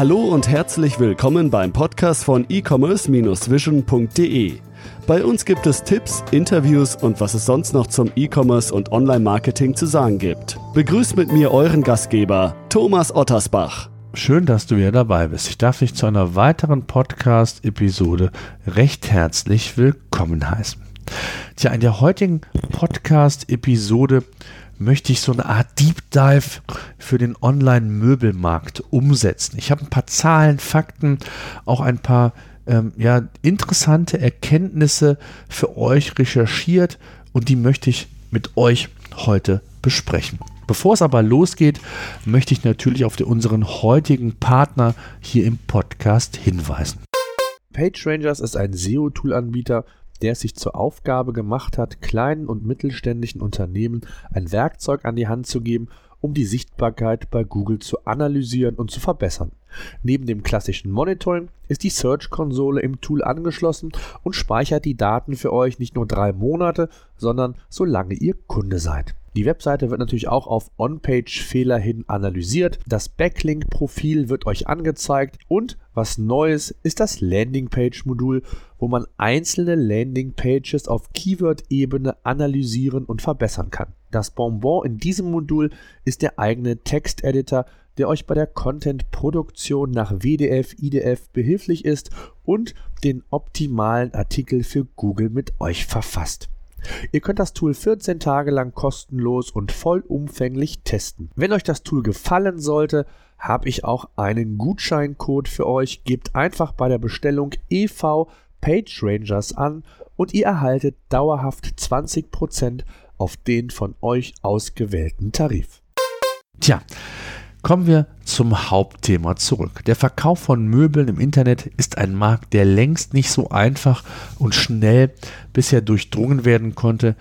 Hallo und herzlich willkommen beim Podcast von e-commerce-vision.de. Bei uns gibt es Tipps, Interviews und was es sonst noch zum E-Commerce und Online-Marketing zu sagen gibt. Begrüßt mit mir euren Gastgeber, Thomas Ottersbach. Schön, dass du wieder dabei bist. Ich darf dich zu einer weiteren Podcast-Episode recht herzlich willkommen heißen. Tja, in der heutigen Podcast-Episode möchte ich so eine Art Deep Dive für den Online-Möbelmarkt umsetzen. Ich habe ein paar Zahlen, Fakten, auch ein paar ähm, ja, interessante Erkenntnisse für euch recherchiert und die möchte ich mit euch heute besprechen. Bevor es aber losgeht, möchte ich natürlich auf unseren heutigen Partner hier im Podcast hinweisen. PageRangers ist ein SEO-Tool-Anbieter, der es sich zur Aufgabe gemacht hat, kleinen und mittelständischen Unternehmen ein Werkzeug an die Hand zu geben, um die Sichtbarkeit bei Google zu analysieren und zu verbessern. Neben dem klassischen Monitoring ist die Search-Konsole im Tool angeschlossen und speichert die Daten für euch nicht nur drei Monate, sondern solange ihr Kunde seid. Die Webseite wird natürlich auch auf On-Page-Fehler hin analysiert. Das Backlink-Profil wird euch angezeigt und was Neues ist das Landingpage-Modul, wo man einzelne Landingpages auf Keyword-Ebene analysieren und verbessern kann. Das Bonbon in diesem Modul ist der eigene Texteditor, der euch bei der Content-Produktion nach WDF, IDF behilflich ist und den optimalen Artikel für Google mit euch verfasst. Ihr könnt das Tool 14 Tage lang kostenlos und vollumfänglich testen. Wenn euch das Tool gefallen sollte, habe ich auch einen Gutscheincode für euch. Gebt einfach bei der Bestellung EV PageRangers an und ihr erhaltet dauerhaft 20% auf den von euch ausgewählten Tarif. Tja, Kommen wir zum Hauptthema zurück. Der Verkauf von Möbeln im Internet ist ein Markt, der längst nicht so einfach und schnell bisher durchdrungen werden konnte,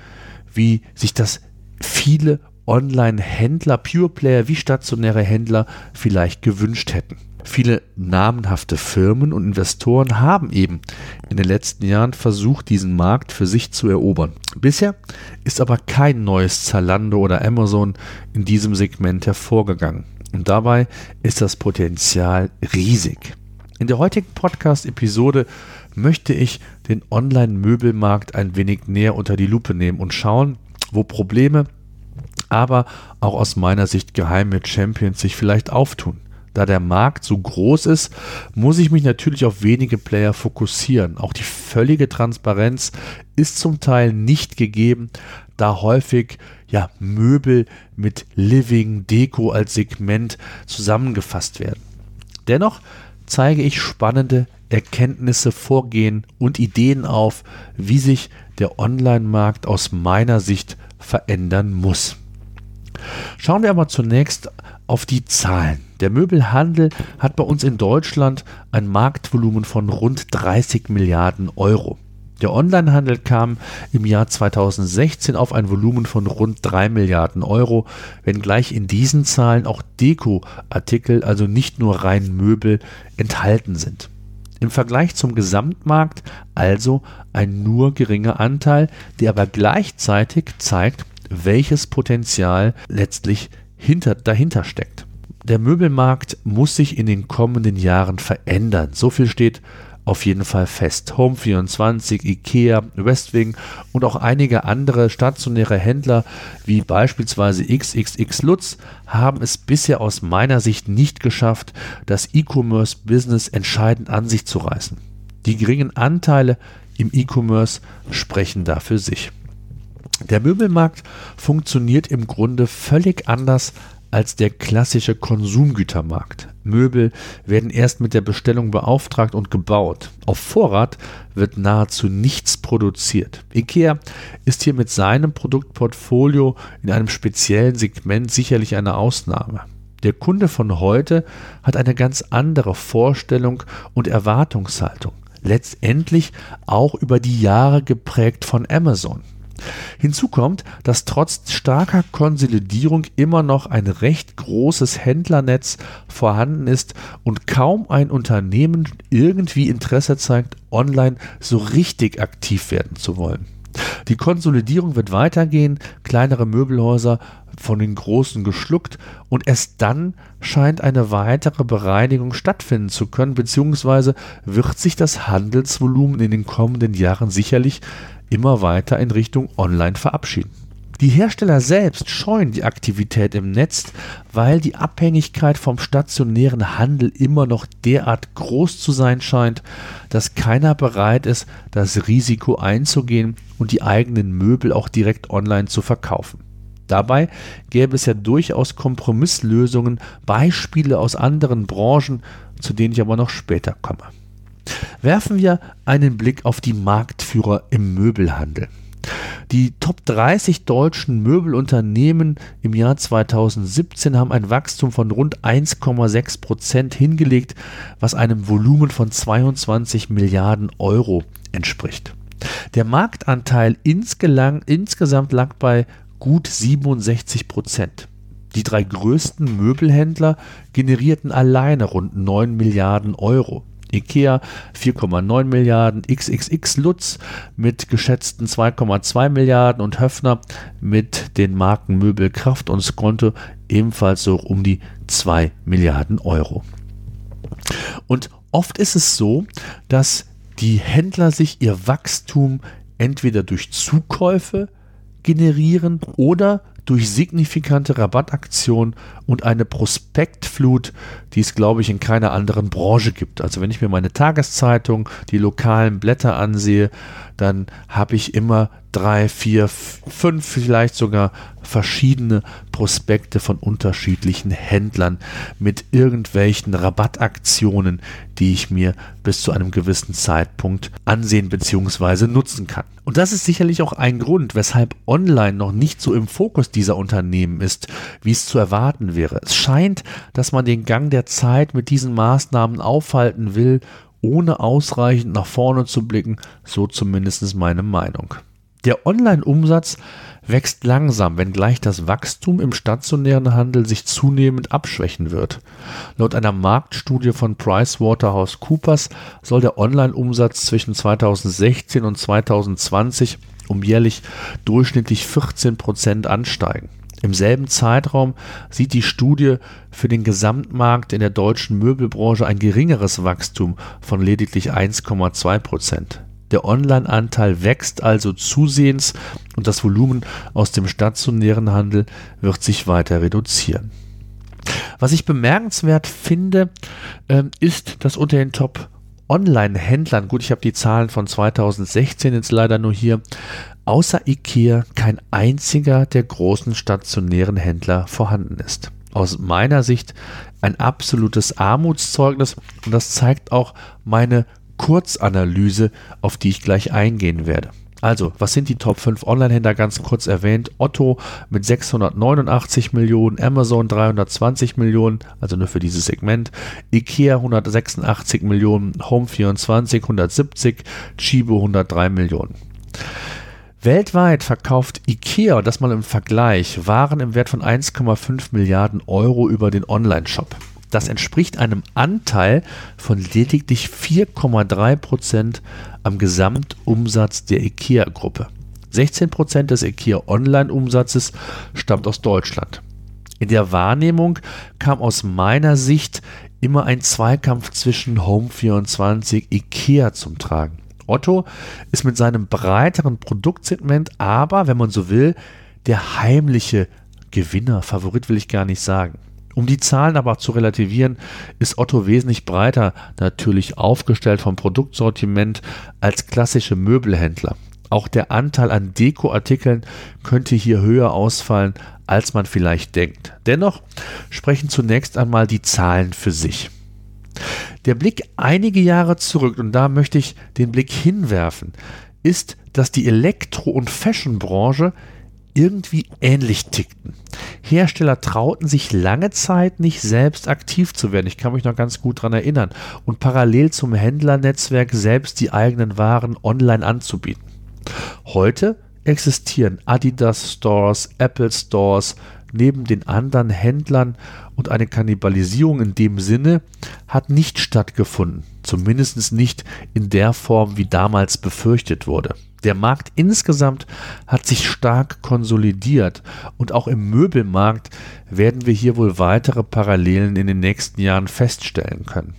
wie sich das viele Online-Händler, Pure Player wie stationäre Händler vielleicht gewünscht hätten. Viele namenhafte Firmen und Investoren haben eben in den letzten Jahren versucht, diesen Markt für sich zu erobern. Bisher ist aber kein neues Zalando oder Amazon in diesem Segment hervorgegangen. Und dabei ist das Potenzial riesig. In der heutigen Podcast-Episode möchte ich den Online-Möbelmarkt ein wenig näher unter die Lupe nehmen und schauen, wo Probleme, aber auch aus meiner Sicht geheime Champions sich vielleicht auftun. Da der Markt so groß ist, muss ich mich natürlich auf wenige Player fokussieren. Auch die völlige Transparenz ist zum Teil nicht gegeben, da häufig ja, Möbel mit Living, Deko als Segment zusammengefasst werden. Dennoch zeige ich spannende Erkenntnisse, Vorgehen und Ideen auf, wie sich der Online-Markt aus meiner Sicht verändern muss. Schauen wir aber zunächst auf die Zahlen. Der Möbelhandel hat bei uns in Deutschland ein Marktvolumen von rund 30 Milliarden Euro. Der Onlinehandel kam im Jahr 2016 auf ein Volumen von rund 3 Milliarden Euro, wenngleich in diesen Zahlen auch Deko-Artikel, also nicht nur rein Möbel, enthalten sind. Im Vergleich zum Gesamtmarkt also ein nur geringer Anteil, der aber gleichzeitig zeigt, welches Potenzial letztlich hinter, dahinter steckt. Der Möbelmarkt muss sich in den kommenden Jahren verändern. So viel steht auf jeden Fall fest. Home24, IKEA, Westwing und auch einige andere stationäre Händler wie beispielsweise XXX Lutz haben es bisher aus meiner Sicht nicht geschafft, das E-Commerce-Business entscheidend an sich zu reißen. Die geringen Anteile im E-Commerce sprechen da für sich. Der Möbelmarkt funktioniert im Grunde völlig anders als der klassische Konsumgütermarkt. Möbel werden erst mit der Bestellung beauftragt und gebaut. Auf Vorrat wird nahezu nichts produziert. IKEA ist hier mit seinem Produktportfolio in einem speziellen Segment sicherlich eine Ausnahme. Der Kunde von heute hat eine ganz andere Vorstellung und Erwartungshaltung. Letztendlich auch über die Jahre geprägt von Amazon. Hinzu kommt, dass trotz starker Konsolidierung immer noch ein recht großes Händlernetz vorhanden ist und kaum ein Unternehmen irgendwie Interesse zeigt, online so richtig aktiv werden zu wollen. Die Konsolidierung wird weitergehen, kleinere Möbelhäuser von den großen geschluckt und erst dann scheint eine weitere Bereinigung stattfinden zu können, beziehungsweise wird sich das Handelsvolumen in den kommenden Jahren sicherlich immer weiter in Richtung Online verabschieden. Die Hersteller selbst scheuen die Aktivität im Netz, weil die Abhängigkeit vom stationären Handel immer noch derart groß zu sein scheint, dass keiner bereit ist, das Risiko einzugehen und die eigenen Möbel auch direkt online zu verkaufen. Dabei gäbe es ja durchaus Kompromisslösungen, Beispiele aus anderen Branchen, zu denen ich aber noch später komme. Werfen wir einen Blick auf die Marktführer im Möbelhandel. Die Top 30 deutschen Möbelunternehmen im Jahr 2017 haben ein Wachstum von rund 1,6 Prozent hingelegt, was einem Volumen von 22 Milliarden Euro entspricht. Der Marktanteil insgesamt lag bei gut 67 Prozent. Die drei größten Möbelhändler generierten alleine rund 9 Milliarden Euro. IKEA 4,9 Milliarden, XXX Lutz mit geschätzten 2,2 Milliarden und Höfner mit den Marken Möbel Kraft und Skonto ebenfalls so um die 2 Milliarden Euro. Und oft ist es so, dass die Händler sich ihr Wachstum entweder durch Zukäufe generieren oder durch signifikante Rabattaktionen und eine Prospektflut, die es, glaube ich, in keiner anderen Branche gibt. Also wenn ich mir meine Tageszeitung, die lokalen Blätter ansehe, dann habe ich immer drei, vier, fünf, vielleicht sogar verschiedene Prospekte von unterschiedlichen Händlern mit irgendwelchen Rabattaktionen, die ich mir bis zu einem gewissen Zeitpunkt ansehen bzw. nutzen kann. Und das ist sicherlich auch ein Grund, weshalb Online noch nicht so im Fokus dieser Unternehmen ist, wie es zu erwarten wäre. Es scheint, dass man den Gang der Zeit mit diesen Maßnahmen aufhalten will ohne ausreichend nach vorne zu blicken, so zumindest meine Meinung. Der Online-Umsatz wächst langsam, wenngleich das Wachstum im stationären Handel sich zunehmend abschwächen wird. Laut einer Marktstudie von PricewaterhouseCoopers soll der Online-Umsatz zwischen 2016 und 2020 um jährlich durchschnittlich 14 Prozent ansteigen. Im selben Zeitraum sieht die Studie für den Gesamtmarkt in der deutschen Möbelbranche ein geringeres Wachstum von lediglich 1,2 Prozent. Der Online-Anteil wächst also zusehends und das Volumen aus dem stationären Handel wird sich weiter reduzieren. Was ich bemerkenswert finde, ähm, ist, dass unter den Top Online-Händlern, gut, ich habe die Zahlen von 2016 jetzt leider nur hier, außer IKEA kein einziger der großen stationären Händler vorhanden ist. Aus meiner Sicht ein absolutes Armutszeugnis und das zeigt auch meine Kurzanalyse, auf die ich gleich eingehen werde. Also, was sind die Top 5 Online-Händler? Ganz kurz erwähnt. Otto mit 689 Millionen, Amazon 320 Millionen, also nur für dieses Segment. Ikea 186 Millionen, Home24 170, Chibo 103 Millionen. Weltweit verkauft IKEA, das mal im Vergleich, Waren im Wert von 1,5 Milliarden Euro über den Online-Shop. Das entspricht einem Anteil von lediglich 4,3 Prozent am Gesamtumsatz der IKEA-Gruppe. 16 Prozent des IKEA-Online-Umsatzes stammt aus Deutschland. In der Wahrnehmung kam aus meiner Sicht immer ein Zweikampf zwischen Home24 IKEA zum Tragen. Otto ist mit seinem breiteren Produktsegment aber, wenn man so will, der heimliche Gewinner, Favorit will ich gar nicht sagen. Um die Zahlen aber zu relativieren, ist Otto wesentlich breiter natürlich aufgestellt vom Produktsortiment als klassische Möbelhändler. Auch der Anteil an Dekoartikeln könnte hier höher ausfallen, als man vielleicht denkt. Dennoch sprechen zunächst einmal die Zahlen für sich. Der Blick einige Jahre zurück, und da möchte ich den Blick hinwerfen, ist, dass die Elektro- und Fashionbranche irgendwie ähnlich tickten. Hersteller trauten sich lange Zeit nicht selbst aktiv zu werden. Ich kann mich noch ganz gut daran erinnern. Und parallel zum Händlernetzwerk selbst die eigenen Waren online anzubieten. Heute existieren Adidas Stores, Apple Stores neben den anderen Händlern und eine Kannibalisierung in dem Sinne hat nicht stattgefunden. Zumindest nicht in der Form, wie damals befürchtet wurde. Der Markt insgesamt hat sich stark konsolidiert und auch im Möbelmarkt werden wir hier wohl weitere Parallelen in den nächsten Jahren feststellen können.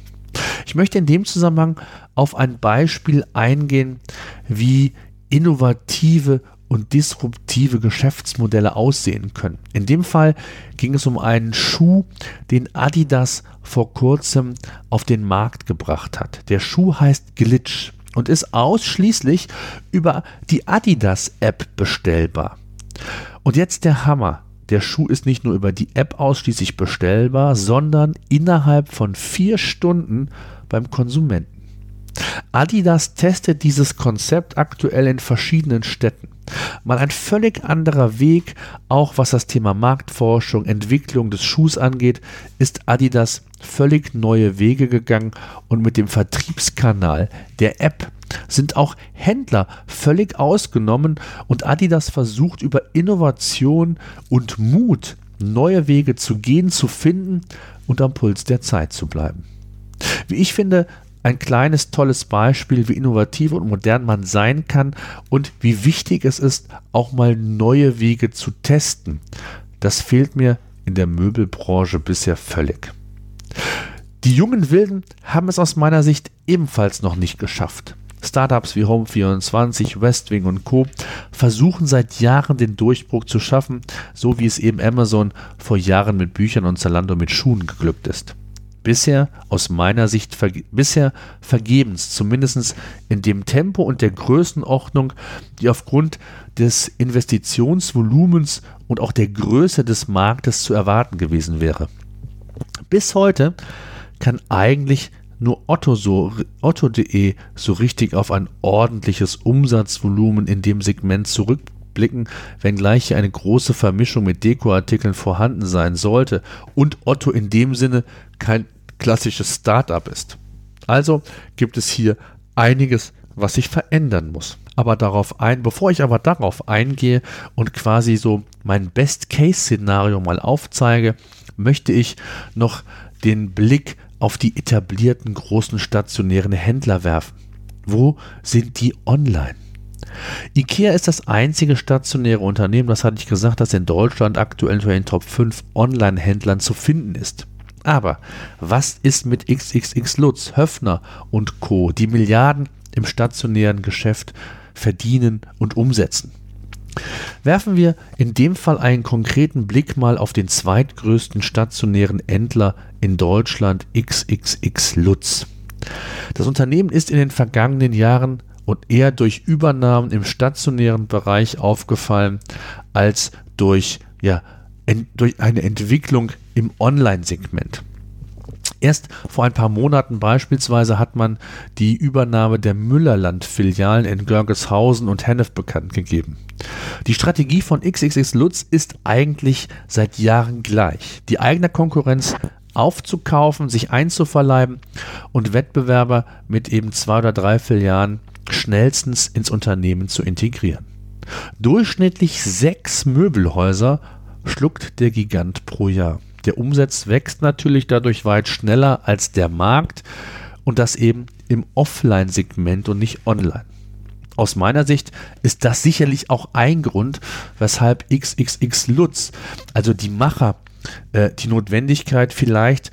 Ich möchte in dem Zusammenhang auf ein Beispiel eingehen, wie innovative und disruptive Geschäftsmodelle aussehen können. In dem Fall ging es um einen Schuh, den Adidas vor kurzem auf den Markt gebracht hat. Der Schuh heißt Glitch und ist ausschließlich über die Adidas-App bestellbar. Und jetzt der Hammer. Der Schuh ist nicht nur über die App ausschließlich bestellbar, sondern innerhalb von vier Stunden beim Konsumenten. Adidas testet dieses Konzept aktuell in verschiedenen Städten. Mal ein völlig anderer Weg, auch was das Thema Marktforschung, Entwicklung des Schuhs angeht, ist Adidas völlig neue Wege gegangen und mit dem Vertriebskanal der App sind auch Händler völlig ausgenommen und Adidas versucht über Innovation und Mut neue Wege zu gehen, zu finden und am Puls der Zeit zu bleiben. Wie ich finde, ein kleines, tolles Beispiel, wie innovativ und modern man sein kann und wie wichtig es ist, auch mal neue Wege zu testen. Das fehlt mir in der Möbelbranche bisher völlig. Die jungen Wilden haben es aus meiner Sicht ebenfalls noch nicht geschafft. Startups wie Home24, Westwing und Co. versuchen seit Jahren den Durchbruch zu schaffen, so wie es eben Amazon vor Jahren mit Büchern und Zalando mit Schuhen geglückt ist bisher aus meiner Sicht verge bisher vergebens, zumindest in dem Tempo und der Größenordnung, die aufgrund des Investitionsvolumens und auch der Größe des Marktes zu erwarten gewesen wäre. Bis heute kann eigentlich nur Otto so, Otto.de so richtig auf ein ordentliches Umsatzvolumen in dem Segment zurückblicken, wenngleich hier eine große Vermischung mit Dekoartikeln vorhanden sein sollte und Otto in dem Sinne kein klassisches Startup ist. Also gibt es hier einiges, was sich verändern muss. Aber darauf ein, bevor ich aber darauf eingehe und quasi so mein Best-Case-Szenario mal aufzeige, möchte ich noch den Blick auf die etablierten großen stationären Händler werfen. Wo sind die online? IKEA ist das einzige stationäre Unternehmen, das hatte ich gesagt, das in Deutschland aktuell unter den Top 5 Online-Händlern zu finden ist. Aber was ist mit XXX Lutz, Höfner und Co., die Milliarden im stationären Geschäft verdienen und umsetzen? Werfen wir in dem Fall einen konkreten Blick mal auf den zweitgrößten stationären Händler in Deutschland, XXX Lutz. Das Unternehmen ist in den vergangenen Jahren und eher durch Übernahmen im stationären Bereich aufgefallen als durch ja, durch eine Entwicklung im Online-Segment. Erst vor ein paar Monaten beispielsweise hat man die Übernahme der Müllerland-Filialen in Görgeshausen und Hennef bekannt gegeben. Die Strategie von XXX Lutz ist eigentlich seit Jahren gleich. Die eigene Konkurrenz aufzukaufen, sich einzuverleiben und Wettbewerber mit eben zwei oder drei Filialen schnellstens ins Unternehmen zu integrieren. Durchschnittlich sechs Möbelhäuser schluckt der Gigant pro Jahr. Der Umsatz wächst natürlich dadurch weit schneller als der Markt und das eben im Offline-Segment und nicht online. Aus meiner Sicht ist das sicherlich auch ein Grund, weshalb XXX Lutz, also die Macher, äh, die Notwendigkeit vielleicht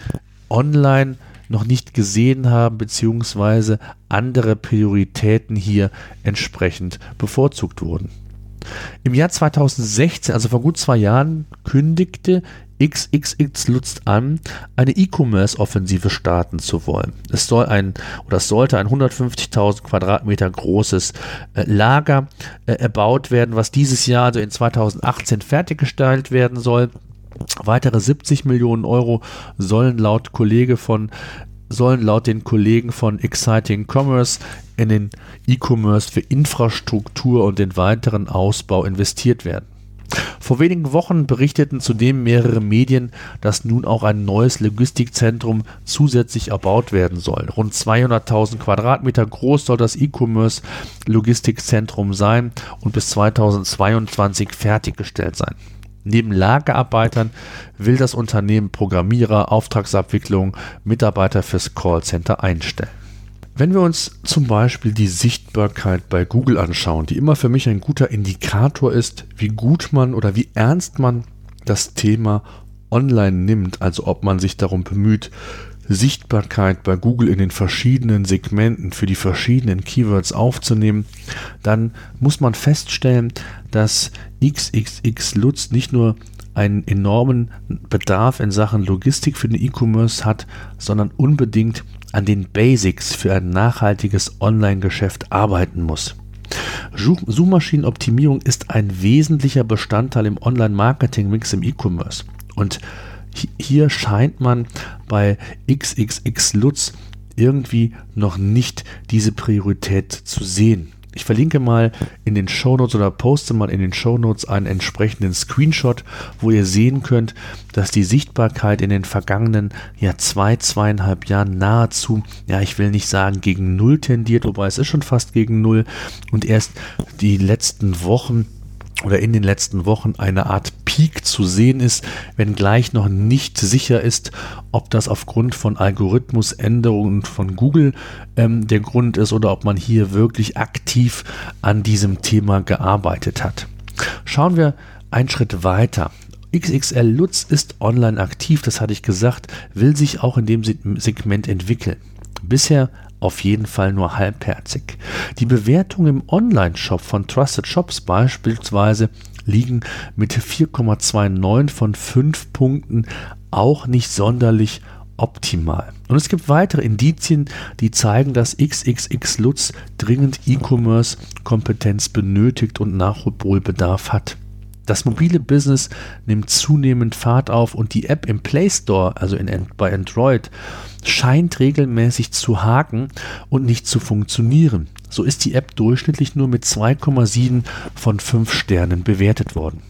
online noch nicht gesehen haben, beziehungsweise andere Prioritäten hier entsprechend bevorzugt wurden. Im Jahr 2016, also vor gut zwei Jahren, kündigte XXX Lutz an, eine E-Commerce-Offensive starten zu wollen. Es soll ein oder es sollte ein 150.000 Quadratmeter großes äh, Lager äh, erbaut werden, was dieses Jahr, also in 2018, fertiggestellt werden soll. Weitere 70 Millionen Euro sollen laut Kollege von sollen laut den Kollegen von Exciting Commerce in den E-Commerce für Infrastruktur und den weiteren Ausbau investiert werden. Vor wenigen Wochen berichteten zudem mehrere Medien, dass nun auch ein neues Logistikzentrum zusätzlich erbaut werden soll. Rund 200.000 Quadratmeter groß soll das E-Commerce Logistikzentrum sein und bis 2022 fertiggestellt sein. Neben Lagerarbeitern will das Unternehmen Programmierer, Auftragsabwicklung, Mitarbeiter fürs Callcenter einstellen. Wenn wir uns zum Beispiel die Sichtbarkeit bei Google anschauen, die immer für mich ein guter Indikator ist, wie gut man oder wie ernst man das Thema online nimmt, also ob man sich darum bemüht, Sichtbarkeit bei Google in den verschiedenen Segmenten für die verschiedenen Keywords aufzunehmen, dann muss man feststellen, dass XXX Lutz nicht nur einen enormen Bedarf in Sachen Logistik für den E-Commerce hat, sondern unbedingt an den Basics für ein nachhaltiges Online-Geschäft arbeiten muss. Suchmaschinenoptimierung ist ein wesentlicher Bestandteil im Online-Marketing-Mix im E-Commerce. Und hier scheint man bei XXX Lutz irgendwie noch nicht diese Priorität zu sehen. Ich verlinke mal in den Shownotes oder poste mal in den Shownotes einen entsprechenden Screenshot, wo ihr sehen könnt, dass die Sichtbarkeit in den vergangenen ja zwei, zweieinhalb Jahren nahezu, ja, ich will nicht sagen gegen Null tendiert, wobei es ist schon fast gegen Null. Und erst die letzten Wochen oder in den letzten Wochen eine Art Peak zu sehen ist, wenngleich noch nicht sicher ist, ob das aufgrund von Algorithmusänderungen von Google ähm, der Grund ist oder ob man hier wirklich aktiv an diesem Thema gearbeitet hat. Schauen wir einen Schritt weiter. XXL Lutz ist online aktiv, das hatte ich gesagt, will sich auch in dem Segment entwickeln. Bisher auf jeden Fall nur halbherzig. Die Bewertungen im Online-Shop von Trusted Shops beispielsweise liegen mit 4,29 von 5 Punkten auch nicht sonderlich optimal. Und es gibt weitere Indizien, die zeigen, dass XXX Lutz dringend E-Commerce-Kompetenz benötigt und Nachholbedarf hat. Das mobile Business nimmt zunehmend Fahrt auf und die App im Play Store, also in, bei Android, scheint regelmäßig zu haken und nicht zu funktionieren. So ist die App durchschnittlich nur mit 2,7 von 5 Sternen bewertet worden.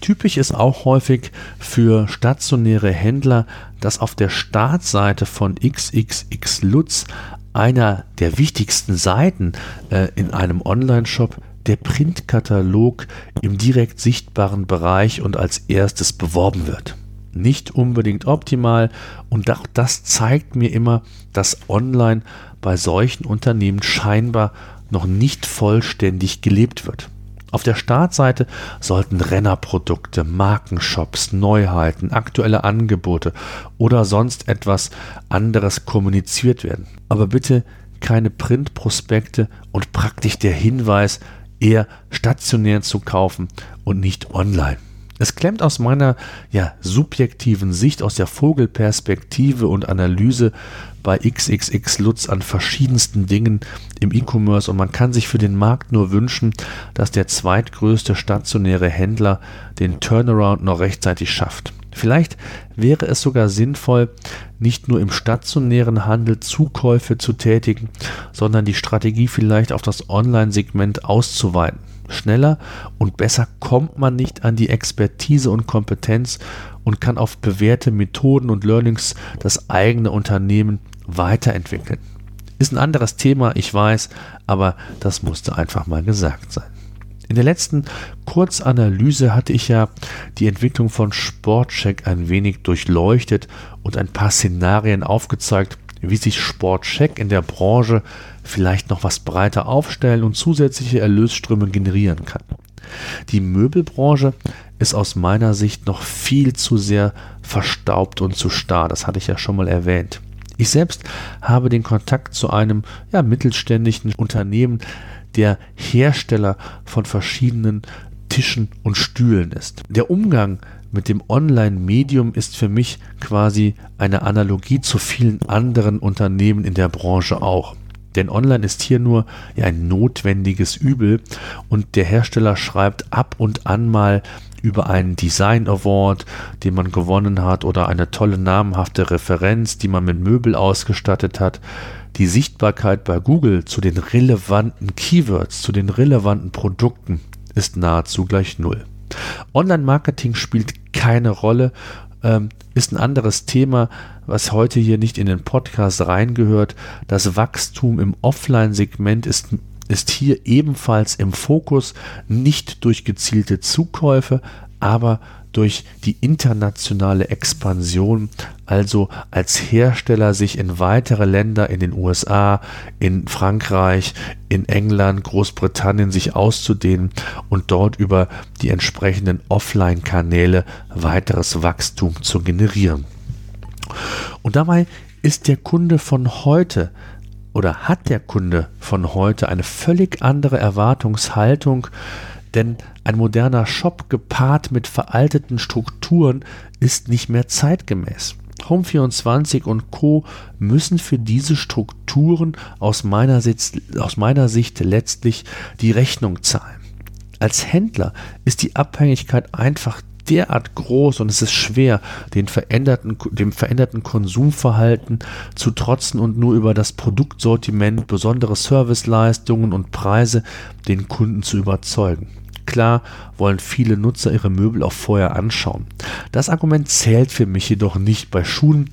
Typisch ist auch häufig für stationäre Händler, dass auf der Startseite von XXX Lutz einer der wichtigsten Seiten äh, in einem Online-Shop der Printkatalog im direkt sichtbaren Bereich und als erstes beworben wird. Nicht unbedingt optimal und auch das zeigt mir immer, dass online bei solchen Unternehmen scheinbar noch nicht vollständig gelebt wird. Auf der Startseite sollten Rennerprodukte, Markenshops, Neuheiten, aktuelle Angebote oder sonst etwas anderes kommuniziert werden. Aber bitte keine Printprospekte und praktisch der Hinweis, eher stationär zu kaufen und nicht online. Es klemmt aus meiner ja, subjektiven Sicht, aus der Vogelperspektive und Analyse bei XXX Lutz an verschiedensten Dingen im E-Commerce und man kann sich für den Markt nur wünschen, dass der zweitgrößte stationäre Händler den Turnaround noch rechtzeitig schafft. Vielleicht wäre es sogar sinnvoll, nicht nur im stationären Handel Zukäufe zu tätigen, sondern die Strategie vielleicht auf das Online-Segment auszuweiten. Schneller und besser kommt man nicht an die Expertise und Kompetenz und kann auf bewährte Methoden und Learnings das eigene Unternehmen weiterentwickeln. Ist ein anderes Thema, ich weiß, aber das musste einfach mal gesagt sein. In der letzten Kurzanalyse hatte ich ja die Entwicklung von Sportcheck ein wenig durchleuchtet und ein paar Szenarien aufgezeigt, wie sich Sportcheck in der Branche vielleicht noch was breiter aufstellen und zusätzliche Erlösströme generieren kann. Die Möbelbranche ist aus meiner Sicht noch viel zu sehr verstaubt und zu starr, das hatte ich ja schon mal erwähnt. Ich selbst habe den Kontakt zu einem ja, mittelständischen Unternehmen, der Hersteller von verschiedenen Tischen und Stühlen ist. Der Umgang mit dem Online-Medium ist für mich quasi eine Analogie zu vielen anderen Unternehmen in der Branche auch. Denn online ist hier nur ja, ein notwendiges Übel und der Hersteller schreibt ab und an mal über einen Design Award, den man gewonnen hat oder eine tolle namhafte Referenz, die man mit Möbel ausgestattet hat. Die Sichtbarkeit bei Google zu den relevanten Keywords, zu den relevanten Produkten ist nahezu gleich null. Online-Marketing spielt keine Rolle, ähm, ist ein anderes Thema, was heute hier nicht in den Podcast reingehört. Das Wachstum im Offline-Segment ist, ist hier ebenfalls im Fokus, nicht durch gezielte Zukäufe, aber durch die internationale Expansion, also als Hersteller sich in weitere Länder, in den USA, in Frankreich, in England, Großbritannien sich auszudehnen und dort über die entsprechenden Offline-Kanäle weiteres Wachstum zu generieren. Und dabei ist der Kunde von heute oder hat der Kunde von heute eine völlig andere Erwartungshaltung, denn ein moderner Shop gepaart mit veralteten Strukturen ist nicht mehr zeitgemäß. Home24 und Co. müssen für diese Strukturen aus meiner, Sicht, aus meiner Sicht letztlich die Rechnung zahlen. Als Händler ist die Abhängigkeit einfach derart groß und es ist schwer, den veränderten, dem veränderten Konsumverhalten zu trotzen und nur über das Produktsortiment, besondere Serviceleistungen und Preise den Kunden zu überzeugen. Klar wollen viele Nutzer ihre Möbel auch vorher anschauen. Das Argument zählt für mich jedoch nicht. Bei Schuhen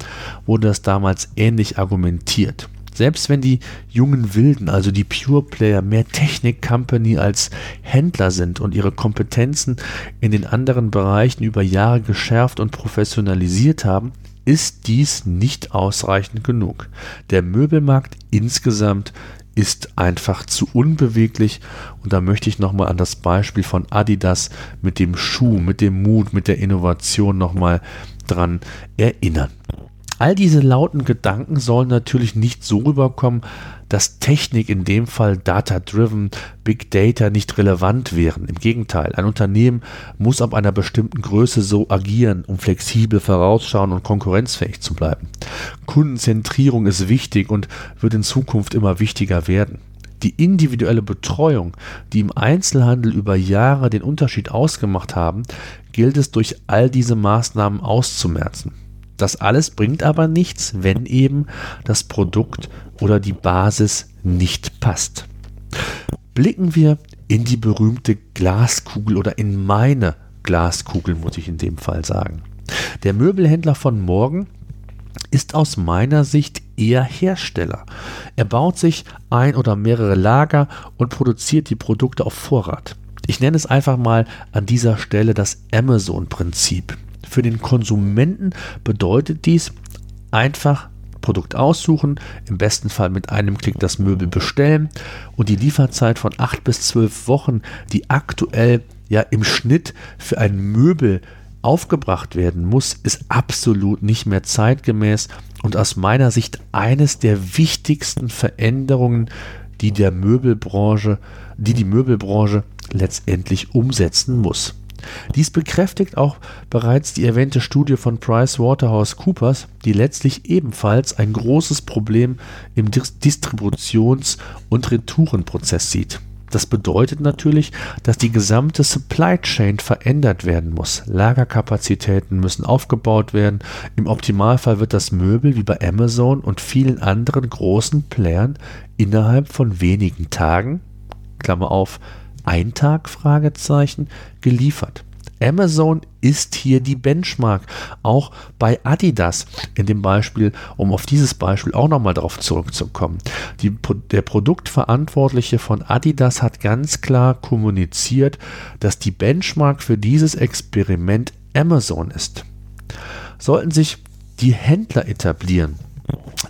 wurde das damals ähnlich argumentiert. Selbst wenn die jungen Wilden, also die Pure Player, mehr Technik Company als Händler sind und ihre Kompetenzen in den anderen Bereichen über Jahre geschärft und professionalisiert haben, ist dies nicht ausreichend genug. Der Möbelmarkt insgesamt ist einfach zu unbeweglich und da möchte ich nochmal an das Beispiel von Adidas mit dem Schuh, mit dem Mut, mit der Innovation nochmal dran erinnern. All diese lauten Gedanken sollen natürlich nicht so rüberkommen, dass Technik in dem Fall Data-Driven, Big Data nicht relevant wären. Im Gegenteil, ein Unternehmen muss ab einer bestimmten Größe so agieren, um flexibel vorausschauen und konkurrenzfähig zu bleiben. Kundenzentrierung ist wichtig und wird in Zukunft immer wichtiger werden. Die individuelle Betreuung, die im Einzelhandel über Jahre den Unterschied ausgemacht haben, gilt es durch all diese Maßnahmen auszumerzen. Das alles bringt aber nichts, wenn eben das Produkt oder die Basis nicht passt. Blicken wir in die berühmte Glaskugel oder in meine Glaskugel, muss ich in dem Fall sagen. Der Möbelhändler von morgen ist aus meiner Sicht eher Hersteller. Er baut sich ein oder mehrere Lager und produziert die Produkte auf Vorrat. Ich nenne es einfach mal an dieser Stelle das Amazon-Prinzip. Für den Konsumenten bedeutet dies einfach Produkt aussuchen, im besten Fall mit einem Klick das Möbel bestellen und die Lieferzeit von 8 bis 12 Wochen, die aktuell ja im Schnitt für ein Möbel aufgebracht werden muss, ist absolut nicht mehr zeitgemäß und aus meiner Sicht eines der wichtigsten Veränderungen, die der Möbelbranche, die die Möbelbranche letztendlich umsetzen muss. Dies bekräftigt auch bereits die erwähnte Studie von PricewaterhouseCoopers, die letztlich ebenfalls ein großes Problem im Distributions- und Retourenprozess sieht. Das bedeutet natürlich, dass die gesamte Supply Chain verändert werden muss. Lagerkapazitäten müssen aufgebaut werden. Im Optimalfall wird das Möbel wie bei Amazon und vielen anderen großen Playern innerhalb von wenigen Tagen, Klammer auf, ein Tag Fragezeichen geliefert. Amazon ist hier die Benchmark, auch bei Adidas in dem Beispiel, um auf dieses Beispiel auch nochmal darauf zurückzukommen. Die, der Produktverantwortliche von Adidas hat ganz klar kommuniziert, dass die Benchmark für dieses Experiment Amazon ist. Sollten sich die Händler etablieren,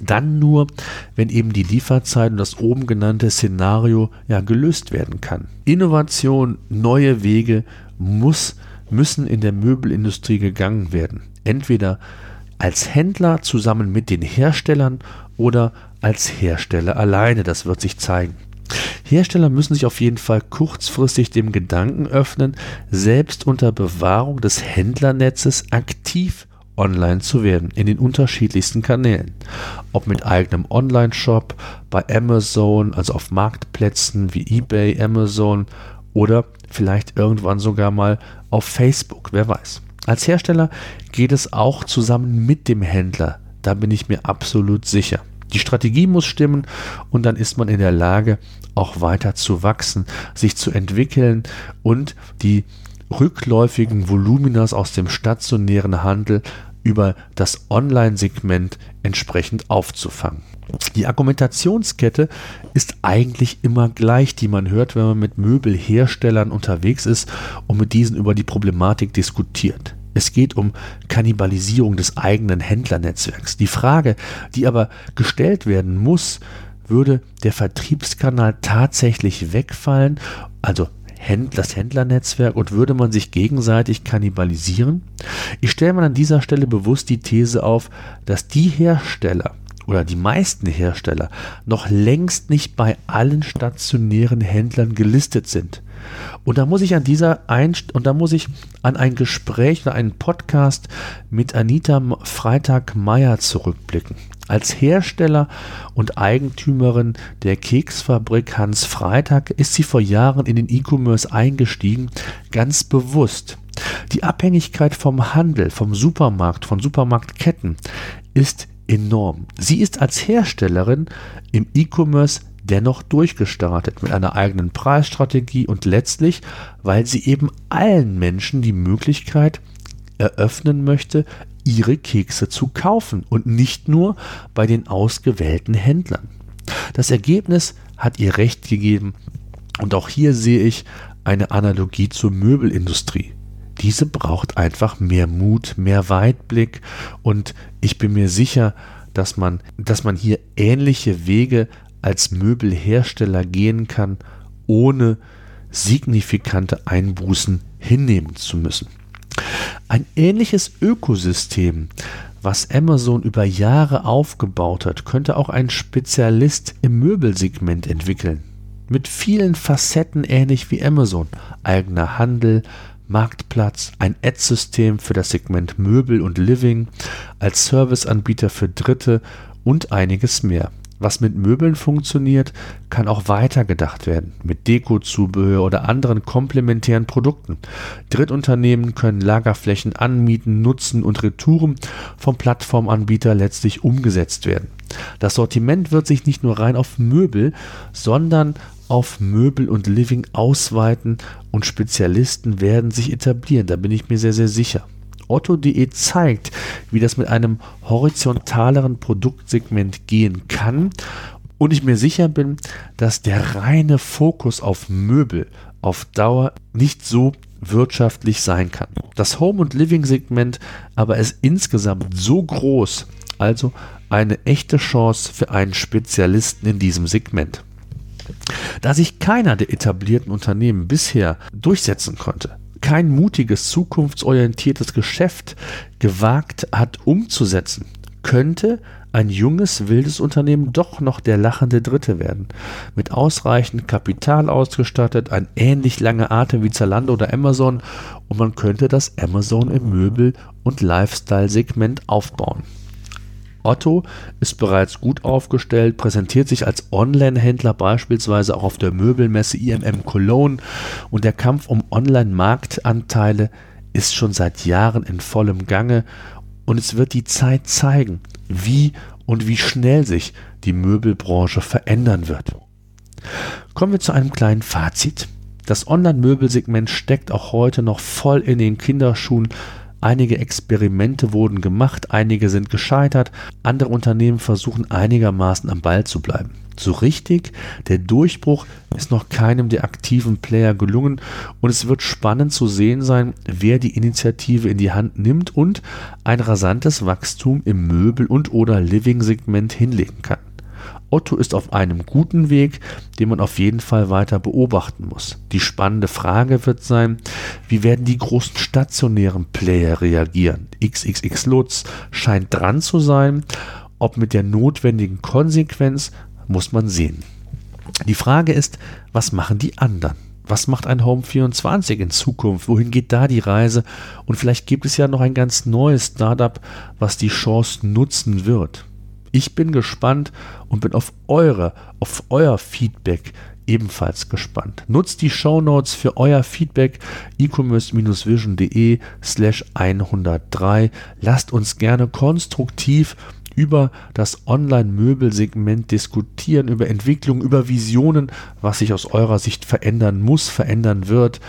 dann nur, wenn eben die Lieferzeit und das oben genannte Szenario ja gelöst werden kann. Innovation, neue Wege muss, müssen in der Möbelindustrie gegangen werden. Entweder als Händler zusammen mit den Herstellern oder als Hersteller alleine. Das wird sich zeigen. Hersteller müssen sich auf jeden Fall kurzfristig dem Gedanken öffnen, selbst unter Bewahrung des Händlernetzes aktiv online zu werden in den unterschiedlichsten Kanälen. Ob mit eigenem Online-Shop, bei Amazon, also auf Marktplätzen wie eBay, Amazon oder vielleicht irgendwann sogar mal auf Facebook, wer weiß. Als Hersteller geht es auch zusammen mit dem Händler, da bin ich mir absolut sicher. Die Strategie muss stimmen und dann ist man in der Lage, auch weiter zu wachsen, sich zu entwickeln und die rückläufigen Voluminas aus dem stationären Handel über das Online-Segment entsprechend aufzufangen. Die Argumentationskette ist eigentlich immer gleich, die man hört, wenn man mit Möbelherstellern unterwegs ist und mit diesen über die Problematik diskutiert. Es geht um Kannibalisierung des eigenen Händlernetzwerks. Die Frage, die aber gestellt werden muss, würde der Vertriebskanal tatsächlich wegfallen, also das Händlernetzwerk und würde man sich gegenseitig kannibalisieren? Ich stelle mal an dieser Stelle bewusst die These auf, dass die Hersteller oder die meisten Hersteller noch längst nicht bei allen stationären Händlern gelistet sind. Und da muss ich an dieser Einst und da muss ich an ein Gespräch oder einen Podcast mit Anita Freitag-Meyer zurückblicken. Als Hersteller und Eigentümerin der Keksfabrik Hans Freitag ist sie vor Jahren in den E-Commerce eingestiegen, ganz bewusst. Die Abhängigkeit vom Handel, vom Supermarkt, von Supermarktketten ist enorm. Sie ist als Herstellerin im E-Commerce dennoch durchgestartet mit einer eigenen Preisstrategie und letztlich, weil sie eben allen Menschen die Möglichkeit eröffnen möchte, ihre Kekse zu kaufen und nicht nur bei den ausgewählten Händlern. Das Ergebnis hat ihr recht gegeben und auch hier sehe ich eine Analogie zur Möbelindustrie. Diese braucht einfach mehr Mut, mehr Weitblick und ich bin mir sicher, dass man, dass man hier ähnliche Wege als Möbelhersteller gehen kann, ohne signifikante Einbußen hinnehmen zu müssen. Ein ähnliches Ökosystem, was Amazon über Jahre aufgebaut hat, könnte auch ein Spezialist im Möbelsegment entwickeln. Mit vielen Facetten ähnlich wie Amazon. Eigener Handel, Marktplatz, ein Ad-System für das Segment Möbel und Living, als Serviceanbieter für Dritte und einiges mehr. Was mit Möbeln funktioniert, kann auch weitergedacht werden, mit Dekozubehör oder anderen komplementären Produkten. Drittunternehmen können Lagerflächen anmieten, nutzen und Retouren vom Plattformanbieter letztlich umgesetzt werden. Das Sortiment wird sich nicht nur rein auf Möbel, sondern auf Möbel und Living ausweiten und Spezialisten werden sich etablieren, da bin ich mir sehr, sehr sicher. Otto.de zeigt, wie das mit einem horizontaleren Produktsegment gehen kann und ich mir sicher bin, dass der reine Fokus auf Möbel auf Dauer nicht so wirtschaftlich sein kann. Das Home- und Living-Segment aber ist insgesamt so groß, also eine echte Chance für einen Spezialisten in diesem Segment. Da sich keiner der etablierten Unternehmen bisher durchsetzen konnte, kein mutiges, zukunftsorientiertes Geschäft gewagt hat umzusetzen, könnte ein junges, wildes Unternehmen doch noch der lachende Dritte werden. Mit ausreichend Kapital ausgestattet, ein ähnlich lange Atem wie Zalando oder Amazon und man könnte das Amazon im Möbel- und Lifestyle-Segment aufbauen. Otto ist bereits gut aufgestellt, präsentiert sich als Online-Händler beispielsweise auch auf der Möbelmesse IMM Cologne und der Kampf um Online-Marktanteile ist schon seit Jahren in vollem Gange und es wird die Zeit zeigen, wie und wie schnell sich die Möbelbranche verändern wird. Kommen wir zu einem kleinen Fazit. Das Online-Möbelsegment steckt auch heute noch voll in den Kinderschuhen Einige Experimente wurden gemacht, einige sind gescheitert, andere Unternehmen versuchen einigermaßen am Ball zu bleiben. So richtig, der Durchbruch ist noch keinem der aktiven Player gelungen und es wird spannend zu sehen sein, wer die Initiative in die Hand nimmt und ein rasantes Wachstum im Möbel- und oder Living-Segment hinlegen kann. Otto ist auf einem guten Weg, den man auf jeden Fall weiter beobachten muss. Die spannende Frage wird sein, wie werden die großen stationären Player reagieren? XXX Lutz scheint dran zu sein, ob mit der notwendigen Konsequenz muss man sehen. Die Frage ist, was machen die anderen? Was macht ein Home 24 in Zukunft? Wohin geht da die Reise? Und vielleicht gibt es ja noch ein ganz neues Startup, was die Chance nutzen wird. Ich bin gespannt und bin auf eure, auf euer Feedback ebenfalls gespannt. Nutzt die Show Notes für euer Feedback e-commerce-vision.de slash 103. Lasst uns gerne konstruktiv über das Online-Möbelsegment diskutieren, über Entwicklung, über Visionen, was sich aus eurer Sicht verändern muss, verändern wird.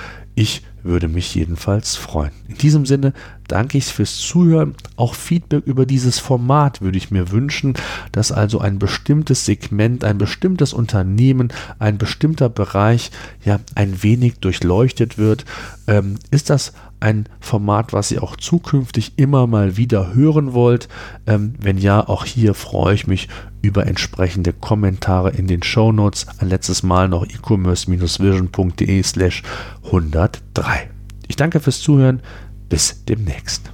Ich würde mich jedenfalls freuen. In diesem Sinne danke ich fürs Zuhören. Auch Feedback über dieses Format würde ich mir wünschen, dass also ein bestimmtes Segment, ein bestimmtes Unternehmen, ein bestimmter Bereich ja ein wenig durchleuchtet wird. Ähm, ist das ein Format, was ihr auch zukünftig immer mal wieder hören wollt? Ähm, wenn ja, auch hier freue ich mich über entsprechende Kommentare in den Show Notes. Ein letztes Mal noch e-commerce-vision.de slash 103. Ich danke fürs Zuhören. Bis demnächst.